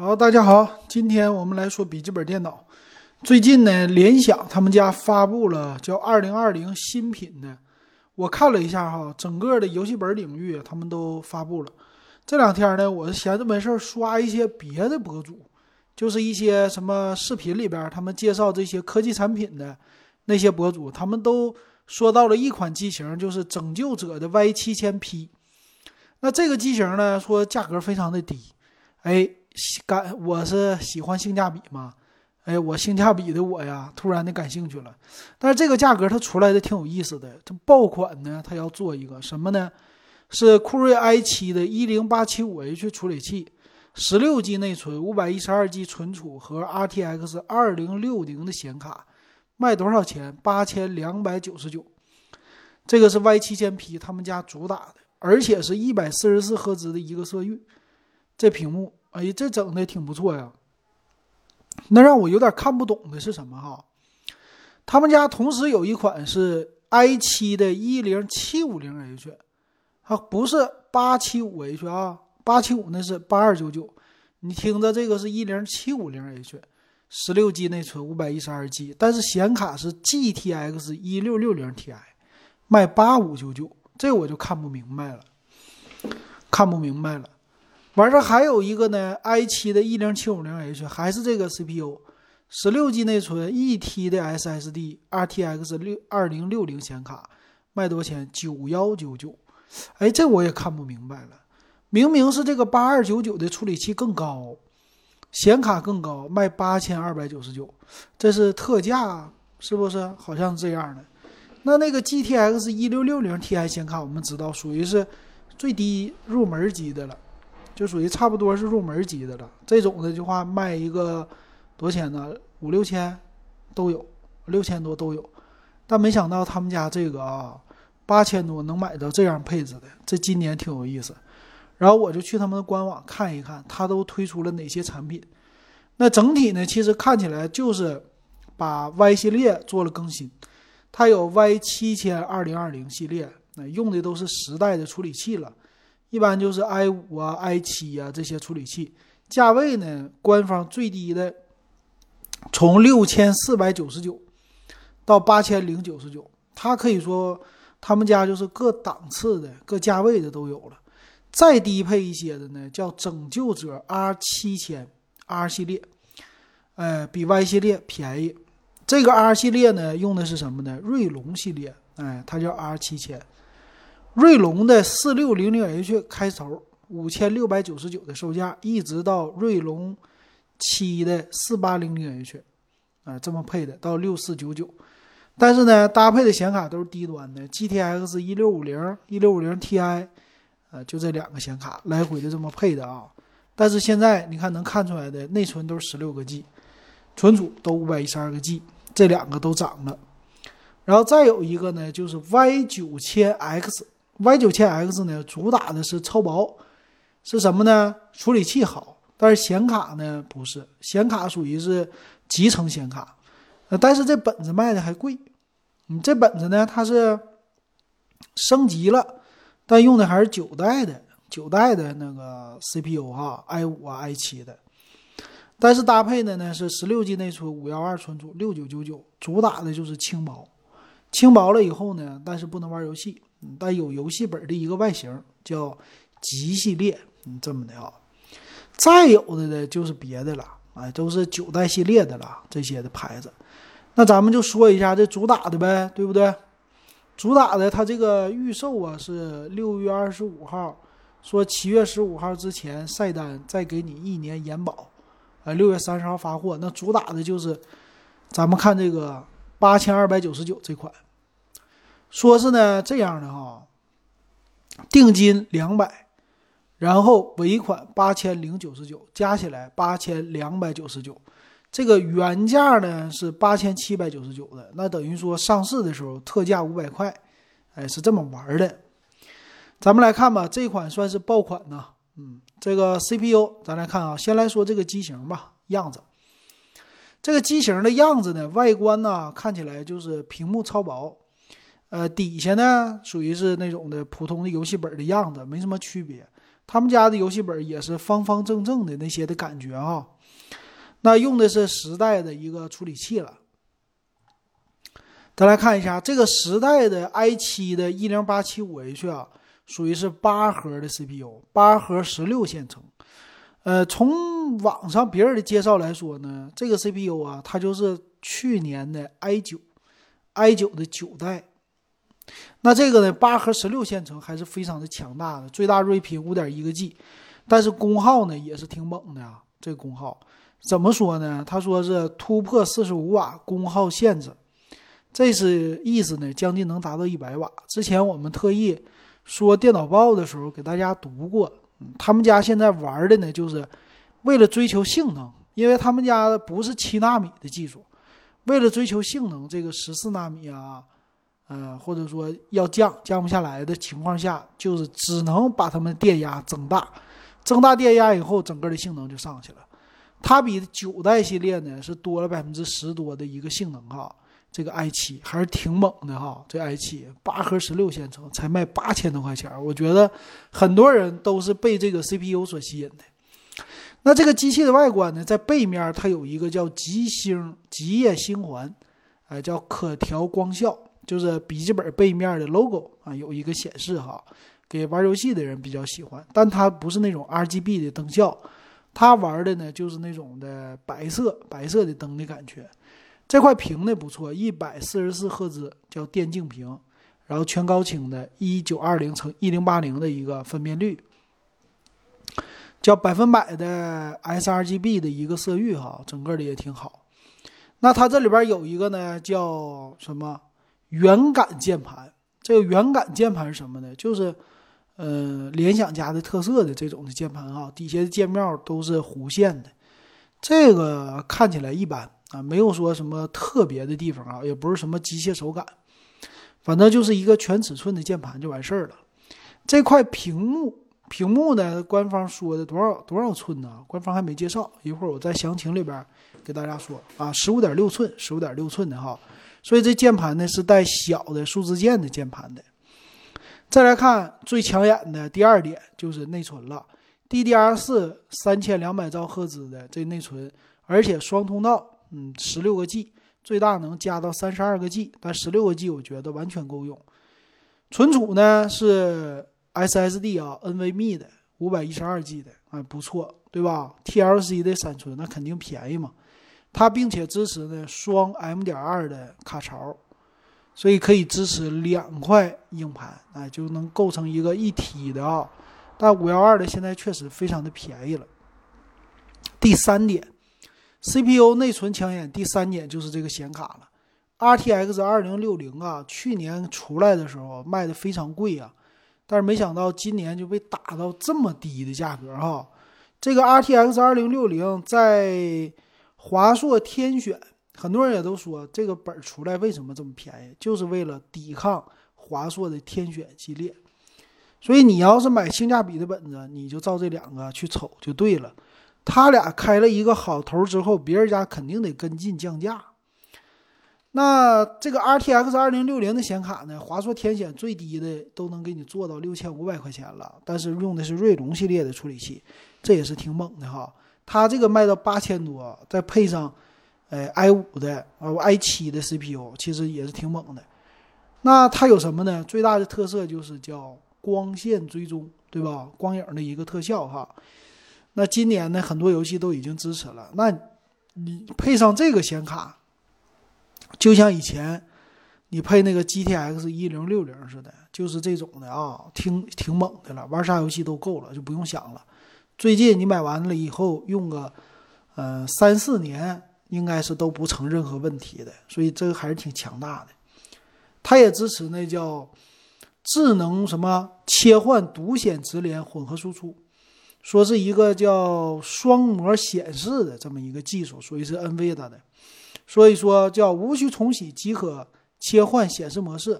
好，大家好，今天我们来说笔记本电脑。最近呢，联想他们家发布了叫二零二零新品的，我看了一下哈，整个的游戏本领域他们都发布了。这两天呢，我闲着没事刷一些别的博主，就是一些什么视频里边他们介绍这些科技产品的那些博主，他们都说到了一款机型，就是拯救者的 Y 七千 P。那这个机型呢，说价格非常的低，哎，感我是喜欢性价比嘛，哎，我性价比的我呀，突然的感兴趣了。但是这个价格它出来的挺有意思的，这爆款呢，它要做一个什么呢？是酷睿 i 七的 10875H 处理器，16G 内存，512G 存储和 RTX 2060的显卡，卖多少钱？八千两百九十九。这个是 Y 七千 P 他们家主打的。而且是一百四十四赫兹的一个色域，这屏幕，哎，这整的挺不错呀。那让我有点看不懂的是什么哈？他们家同时有一款是 i 七的一零七五零 H，它不是八七五 H 啊，八七五那是八二九九。你听着，这个是一零七五零 H，十六 G 内存，五百一十二 G，但是显卡是 GTX 一六六零 Ti，卖八五九九。这我就看不明白了，看不明白了。完事儿还有一个呢，i 七的一零七五零 H 还是这个 CPU，十六 G 内存，一 T 的 SSD，RTX 六二零六零显卡，卖多少钱？九幺九九。哎，这我也看不明白了。明明是这个八二九九的处理器更高，显卡更高，卖八千二百九十九，这是特价是不是？好像是这样的。那那个 GTX 一六六零 Ti 显卡，我们知道属于是最低入门级的了，就属于差不多是入门级的了。这种的就话卖一个多少钱呢？五六千都有，六千多都有。但没想到他们家这个啊，八千多能买到这样配置的，这今年挺有意思。然后我就去他们的官网看一看，他都推出了哪些产品。那整体呢，其实看起来就是把 Y 系列做了更新。它有 Y 七千二零二零系列，那用的都是十代的处理器了，一般就是 i 五啊、i 七啊这些处理器。价位呢，官方最低的从六千四百九十九到八千零九十九，它可以说他们家就是各档次的、各价位的都有了。再低配一些的呢，叫拯救者 R 七千 R 系列，呃，比 Y 系列便宜。这个 R 系列呢，用的是什么呢？锐龙系列，哎，它叫 R 七千。锐龙的四六零零 H 开头，五千六百九十九的售价，一直到锐龙七的四八零零 H，啊，这么配的到六四九九。但是呢，搭配的显卡都是低端的，GTX 一六五零、一六五零 Ti，啊，就这两个显卡来回的这么配的啊。但是现在你看能看出来的，内存都是十六个 G，存储都五百一十二个 G。这两个都涨了，然后再有一个呢，就是 Y 九千 X Y 九千 X 呢，主打的是超薄，是什么呢？处理器好，但是显卡呢不是，显卡属于是集成显卡，呃，但是这本子卖的还贵，你这本子呢，它是升级了，但用的还是九代的，九代的那个 CPU 哈，i 五啊，i 七的。但是搭配的呢是十六 G 内存，五幺二存储，六九九九，主打的就是轻薄。轻薄了以后呢，但是不能玩游戏，但有游戏本的一个外形叫极系列，嗯，这么的啊。再有的呢就是别的了，哎，都是九代系列的了，这些的牌子。那咱们就说一下这主打的呗，对不对？主打的它这个预售啊是六月二十五号，说七月十五号之前晒单再给你一年延保。呃，六月三十号发货，那主打的就是，咱们看这个八千二百九十九这款，说是呢这样的哈，定金两百，然后尾款八千零九十九，加起来八千两百九十九，这个原价呢是八千七百九十九的，那等于说上市的时候特价五百块，哎，是这么玩的。咱们来看吧，这款算是爆款呢。嗯，这个 CPU 咱来看啊，先来说这个机型吧，样子。这个机型的样子呢，外观呢看起来就是屏幕超薄，呃，底下呢属于是那种的普通的游戏本的样子，没什么区别。他们家的游戏本也是方方正正的那些的感觉啊。那用的是十代的一个处理器了。再来看一下这个十代的 i7 的 10875H 啊，属于是八核的 CPU，八核十六线程。呃，从网上别人的介绍来说呢，这个 CPU 啊，它就是去年的 i9，i9 的九代。那这个呢，八核十六线程还是非常的强大的，最大睿频五点一个 G，但是功耗呢也是挺猛的啊。这个功耗怎么说呢？他说是突破四十五瓦功耗限制，这是意思呢，将近能达到一百瓦。之前我们特意说电脑报的时候给大家读过，他们家现在玩的呢，就是为了追求性能，因为他们家不是七纳米的技术，为了追求性能，这个十四纳米啊。嗯，或者说要降降不下来的情况下，就是只能把它们电压增大，增大电压以后，整个的性能就上去了。它比九代系列呢是多了百分之十多的一个性能哈。这个 i 七还是挺猛的哈。这 i 七八核十六线程才卖八千多块钱，我觉得很多人都是被这个 CPU 所吸引的。那这个机器的外观呢，在背面它有一个叫极星极夜星环，哎，叫可调光效。就是笔记本背面的 logo 啊，有一个显示哈，给玩游戏的人比较喜欢。但它不是那种 RGB 的灯效，它玩的呢就是那种的白色白色的灯的感觉。这块屏呢不错，一百四十四赫兹叫电竞屏，然后全高清的，一九二零乘一零八零的一个分辨率，叫百分百的 sRGB 的一个色域哈，整个的也挺好。那它这里边有一个呢叫什么？圆感键盘，这个圆感键盘是什么呢？就是，呃，联想家的特色的这种的键盘啊，底下的键面都是弧线的，这个看起来一般啊，没有说什么特别的地方啊，也不是什么机械手感，反正就是一个全尺寸的键盘就完事儿了。这块屏幕，屏幕呢，官方说的多少多少寸呢？官方还没介绍，一会儿我在详情里边给大家说啊，十五点六寸，十五点六寸的哈。所以这键盘呢是带小的数字键的键盘的。再来看最抢眼的第二点就是内存了，DDR4 三千两百兆赫兹的这内存，而且双通道，嗯，十六个 G，最大能加到三十二个 G，但十六个 G 我觉得完全够用。存储呢是 SSD 啊，NVMe 的五百一十二 G 的，哎，不错，对吧？TLC 的闪存那肯定便宜嘛。它并且支持呢双 M 点二的卡槽，所以可以支持两块硬盘，哎，就能构成一个一体的啊。但五幺二的现在确实非常的便宜了。第三点，CPU 内存抢眼，第三点就是这个显卡了。RTX 二零六零啊，去年出来的时候卖的非常贵啊，但是没想到今年就被打到这么低的价格哈。这个 RTX 二零六零在华硕天选，很多人也都说这个本儿出来为什么这么便宜，就是为了抵抗华硕的天选系列。所以你要是买性价比的本子，你就照这两个去瞅就对了。他俩开了一个好头之后，别人家肯定得跟进降价。那这个 RTX 二零六零的显卡呢，华硕天选最低的都能给你做到六千五百块钱了，但是用的是锐龙系列的处理器，这也是挺猛的哈。它这个卖到八千多，再配上，呃，i 五的呃 i 七的 CPU，其实也是挺猛的。那它有什么呢？最大的特色就是叫光线追踪，对吧？光影的一个特效哈。那今年呢，很多游戏都已经支持了。那你配上这个显卡，就像以前你配那个 GTX 一零六零似的，就是这种的啊，挺挺猛的了，玩啥游戏都够了，就不用想了。最近你买完了以后用个，呃三四年应该是都不成任何问题的，所以这个还是挺强大的。它也支持那叫智能什么切换独显直连混合输出，说是一个叫双模显示的这么一个技术，属于是 NVIDIA 的，所以说叫无需重启即可切换显示模式，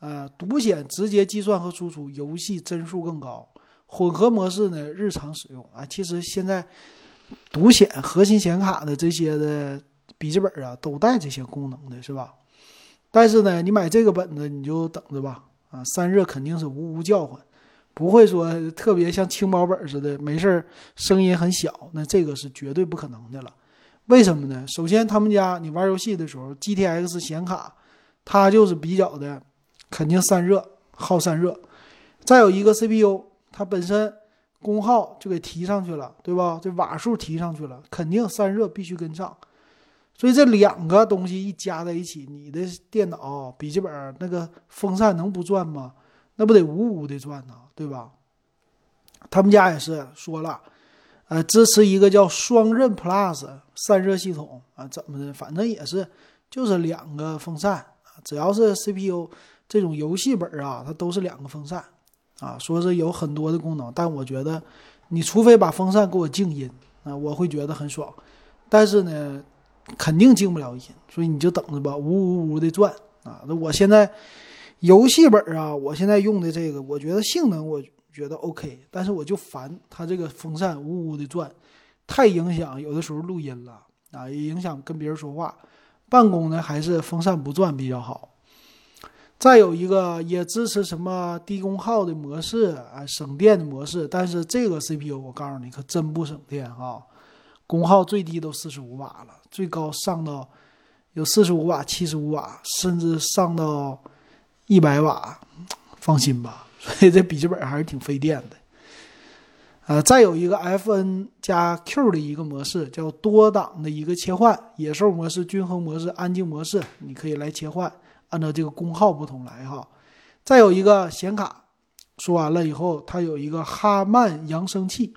呃独显直接计算和输出，游戏帧数更高。混合模式呢，日常使用啊，其实现在独显核心显卡的这些的笔记本啊，都带这些功能的，是吧？但是呢，你买这个本子你就等着吧，啊，散热肯定是呜呜叫唤，不会说特别像轻薄本似的，没事儿声音很小，那这个是绝对不可能的了。为什么呢？首先，他们家你玩游戏的时候，GTX 显卡它就是比较的肯定散热，耗散热。再有一个 CPU，它本身功耗就给提上去了，对吧？这瓦数提上去了，肯定散热必须跟上。所以这两个东西一加在一起，你的电脑笔记本那个风扇能不转吗？那不得呜呜的转呢，对吧？他们家也是说了。呃，支持一个叫双刃 Plus 散热系统啊，怎么的？反正也是，就是两个风扇，只要是 CPU 这种游戏本啊，它都是两个风扇啊。说是有很多的功能，但我觉得，你除非把风扇给我静音啊，我会觉得很爽。但是呢，肯定静不了音，所以你就等着吧，呜呜呜的转啊。那我现在游戏本啊，我现在用的这个，我觉得性能我。觉得 OK，但是我就烦它这个风扇呜呜的转，太影响有的时候录音了啊，也影响跟别人说话。办公呢还是风扇不转比较好。再有一个也支持什么低功耗的模式啊，省电的模式。但是这个 CPU 我告诉你可真不省电啊，功耗最低都四十五瓦了，最高上到有四十五瓦、七十五瓦，甚至上到一百瓦。放心吧。所以这笔记本还是挺费电的，呃，再有一个 FN 加 Q 的一个模式，叫多档的一个切换，野兽模式、均衡模式、安静模式，你可以来切换，按照这个功耗不同来哈。再有一个显卡，说完了以后，它有一个哈曼扬声器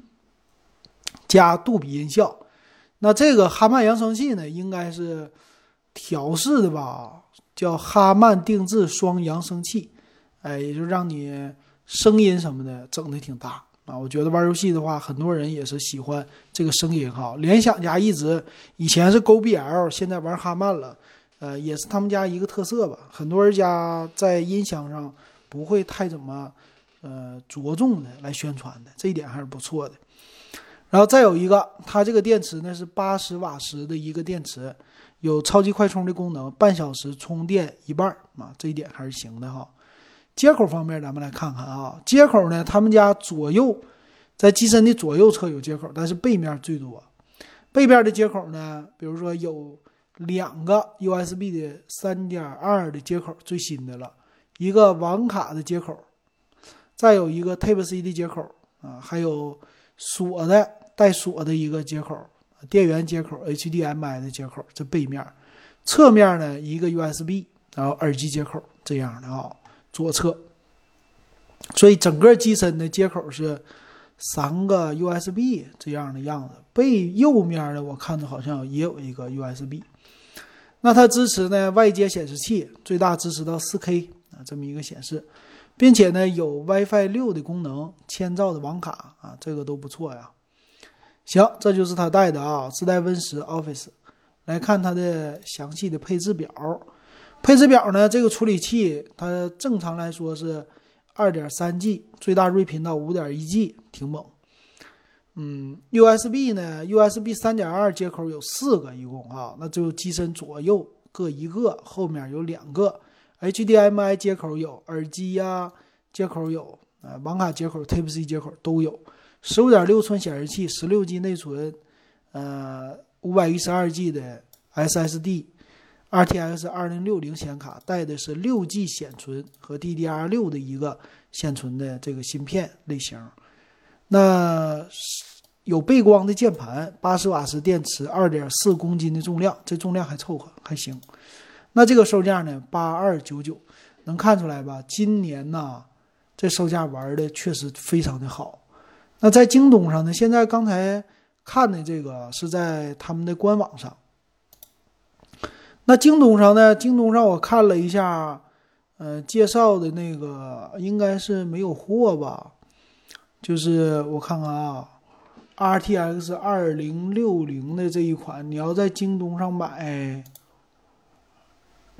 加杜比音效，那这个哈曼扬声器呢，应该是调试的吧，叫哈曼定制双扬声器。哎，也就让你声音什么的整的挺大啊！我觉得玩游戏的话，很多人也是喜欢这个声音哈。联想家一直以前是 Go BL，现在玩哈曼了，呃，也是他们家一个特色吧。很多人家在音箱上不会太怎么呃着重的来宣传的，这一点还是不错的。然后再有一个，它这个电池呢是八十瓦时的一个电池，有超级快充的功能，半小时充电一半啊，这一点还是行的哈。接口方面，咱们来看看啊。接口呢，他们家左右在机身的左右侧有接口，但是背面最多。背面的接口呢，比如说有两个 USB 的三点二的接口，最新的了，一个网卡的接口，再有一个 Type C 的接口啊，还有锁的带锁的一个接口，电源接口、HDMI 的接口。这背面，侧面呢一个 USB，然后耳机接口这样的啊。左侧，所以整个机身的接口是三个 USB 这样的样子。背右面的我看着好像也有一个 USB。那它支持呢外接显示器，最大支持到 4K 啊这么一个显示，并且呢有 WiFi 六的功能，千兆的网卡啊这个都不错呀。行，这就是它带的啊，自带 Win 十 Office。来看它的详细的配置表。配置表呢？这个处理器它正常来说是二点三 G，最大睿频到五点一 G，挺猛。嗯，USB 呢？USB 三点二接口有四个，一共啊，那就机身左右各一个，后面有两个 HDMI 接口有，耳机呀接口有，呃，网卡接口、Type C 接口都有。十五点六寸显示器，十六 G 内存，呃，五百一十二 G 的 SSD。RTX 二零六零显卡带的是六 G 显存和 DDR 六的一个显存的这个芯片类型，那有背光的键盘，八十瓦时电池，二点四公斤的重量，这重量还凑合还行。那这个售价呢？八二九九，能看出来吧？今年呢，这售价玩的确实非常的好。那在京东上呢？现在刚才看的这个是在他们的官网上。那京东上呢？京东上我看了一下，呃，介绍的那个应该是没有货吧？就是我看看啊，RTX 二零六零的这一款，你要在京东上买，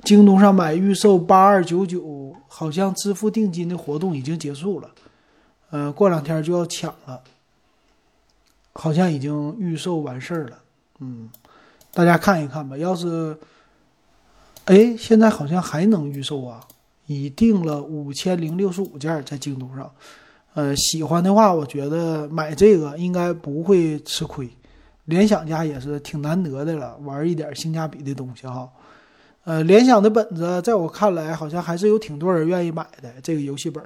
京东上买预售八二九九，好像支付定金的活动已经结束了，呃，过两天就要抢了，好像已经预售完事儿了，嗯，大家看一看吧，要是。哎，现在好像还能预售啊！已订了五千零六十五件在京东上，呃，喜欢的话，我觉得买这个应该不会吃亏。联想家也是挺难得的了，玩一点性价比的东西哈。呃，联想的本子在我看来，好像还是有挺多人愿意买的。这个游戏本，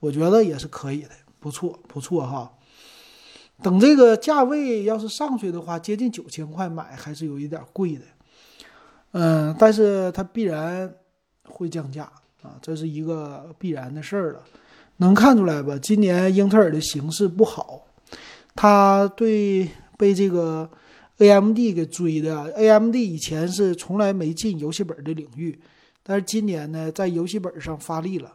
我觉得也是可以的，不错不错哈。等这个价位要是上去的话，接近九千块买还是有一点贵的。嗯，但是它必然会降价啊，这是一个必然的事儿了。能看出来吧？今年英特尔的形势不好，它对被这个。AMD 给追的，AMD 以前是从来没进游戏本的领域，但是今年呢，在游戏本上发力了，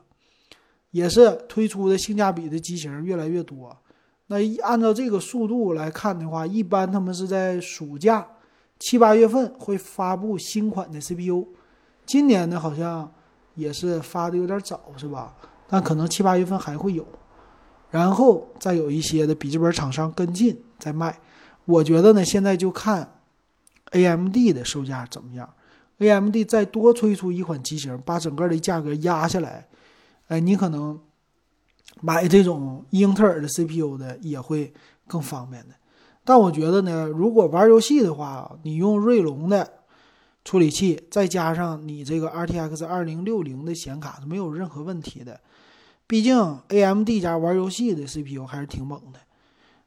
也是推出的性价比的机型越来越多。那按照这个速度来看的话，一般他们是在暑假七八月份会发布新款的 CPU，今年呢好像也是发的有点早，是吧？但可能七八月份还会有，然后再有一些的笔记本厂商跟进再卖。我觉得呢，现在就看 AMD 的售价怎么样。AMD 再多推出一款机型，把整个的价格压下来，哎，你可能买这种英特尔的 CPU 的也会更方便的。但我觉得呢，如果玩游戏的话，你用锐龙的处理器，再加上你这个 RTX 2060的显卡是没有任何问题的。毕竟 AMD 家玩游戏的 CPU 还是挺猛的。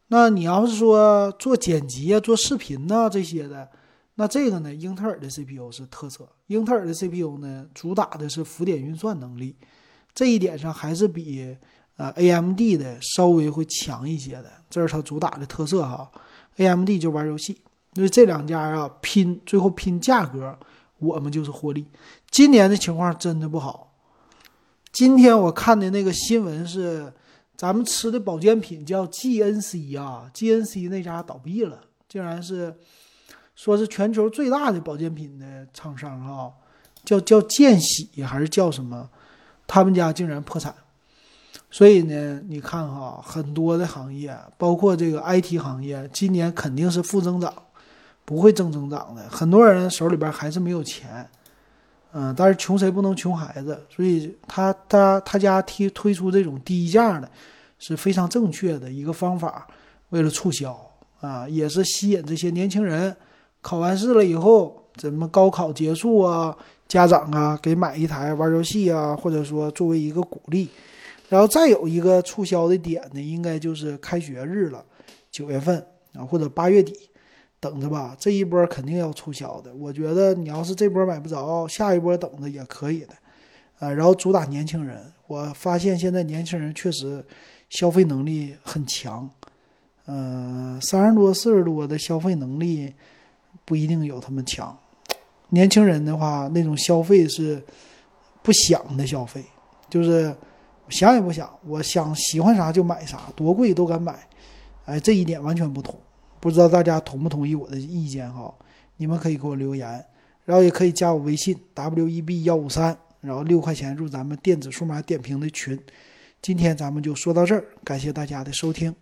那你要是说做剪辑啊、做视频呐这些的，那这个呢，英特尔的 CPU 是特色。英特尔的 CPU 呢，主打的是浮点运算能力，这一点上还是比呃 AMD 的稍微会强一些的，这是它主打的特色哈。AMD 就玩游戏，因为这两家啊拼，最后拼价格，我们就是获利。今年的情况真的不好。今天我看的那个新闻是。咱们吃的保健品叫 GNC 啊，GNC 那家倒闭了，竟然是说是全球最大的保健品的厂商啊，叫叫健喜还是叫什么？他们家竟然破产。所以呢，你看哈，很多的行业，包括这个 IT 行业，今年肯定是负增长，不会正增长的。很多人手里边还是没有钱，嗯，但是穷谁不能穷孩子？所以他他他家推推出这种低价的。是非常正确的一个方法，为了促销啊，也是吸引这些年轻人。考完试了以后，怎么高考结束啊？家长啊，给买一台玩游戏啊，或者说作为一个鼓励。然后再有一个促销的点呢，应该就是开学日了，九月份啊，或者八月底，等着吧。这一波肯定要促销的。我觉得你要是这波买不着，下一波等着也可以的。啊，然后主打年轻人，我发现现在年轻人确实。消费能力很强，呃，三十多、四十多的消费能力不一定有他们强。年轻人的话，那种消费是不想的消费，就是想也不想，我想喜欢啥就买啥，多贵都敢买。哎，这一点完全不同。不知道大家同不同意我的意见哈？你们可以给我留言，然后也可以加我微信 w e b 幺五三，然后六块钱入咱们电子数码点评的群。今天咱们就说到这儿，感谢大家的收听。